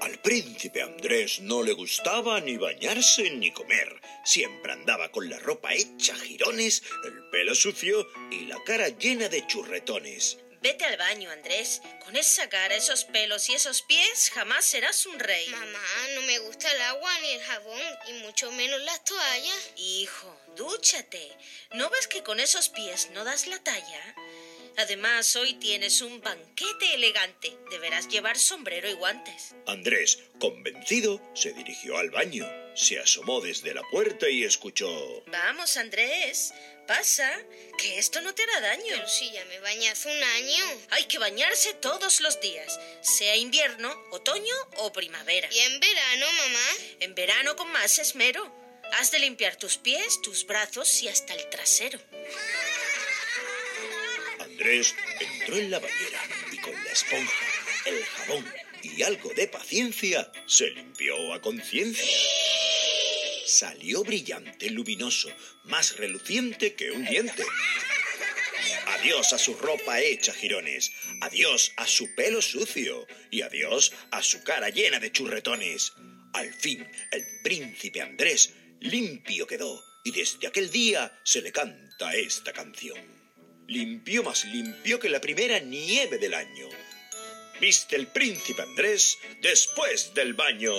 Al príncipe Andrés no le gustaba ni bañarse ni comer. Siempre andaba con la ropa hecha jirones, el pelo sucio y la cara llena de churretones. Vete al baño, Andrés. Con esa cara, esos pelos y esos pies, jamás serás un rey. Mamá, no me gusta el agua ni el jabón, y mucho menos las toallas. Hijo, dúchate. ¿No ves que con esos pies no das la talla? Además, hoy tienes un banquete elegante. Deberás llevar sombrero y guantes. Andrés, convencido, se dirigió al baño. Se asomó desde la puerta y escuchó. Vamos, Andrés. Pasa, que esto no te hará daño. Pero si ya me bañé hace un año. Hay que bañarse todos los días, sea invierno, otoño o primavera. ¿Y en verano, mamá? En verano con más esmero. Has de limpiar tus pies, tus brazos y hasta el trasero. Andrés entró en la bañera y con la esponja, el jabón y algo de paciencia se limpió a conciencia. Salió brillante, luminoso, más reluciente que un diente. Adiós a su ropa hecha jirones, adiós a su pelo sucio y adiós a su cara llena de churretones. Al fin, el príncipe Andrés limpio quedó y desde aquel día se le canta esta canción. Limpio más limpio que la primera nieve del año. Viste el príncipe Andrés después del baño.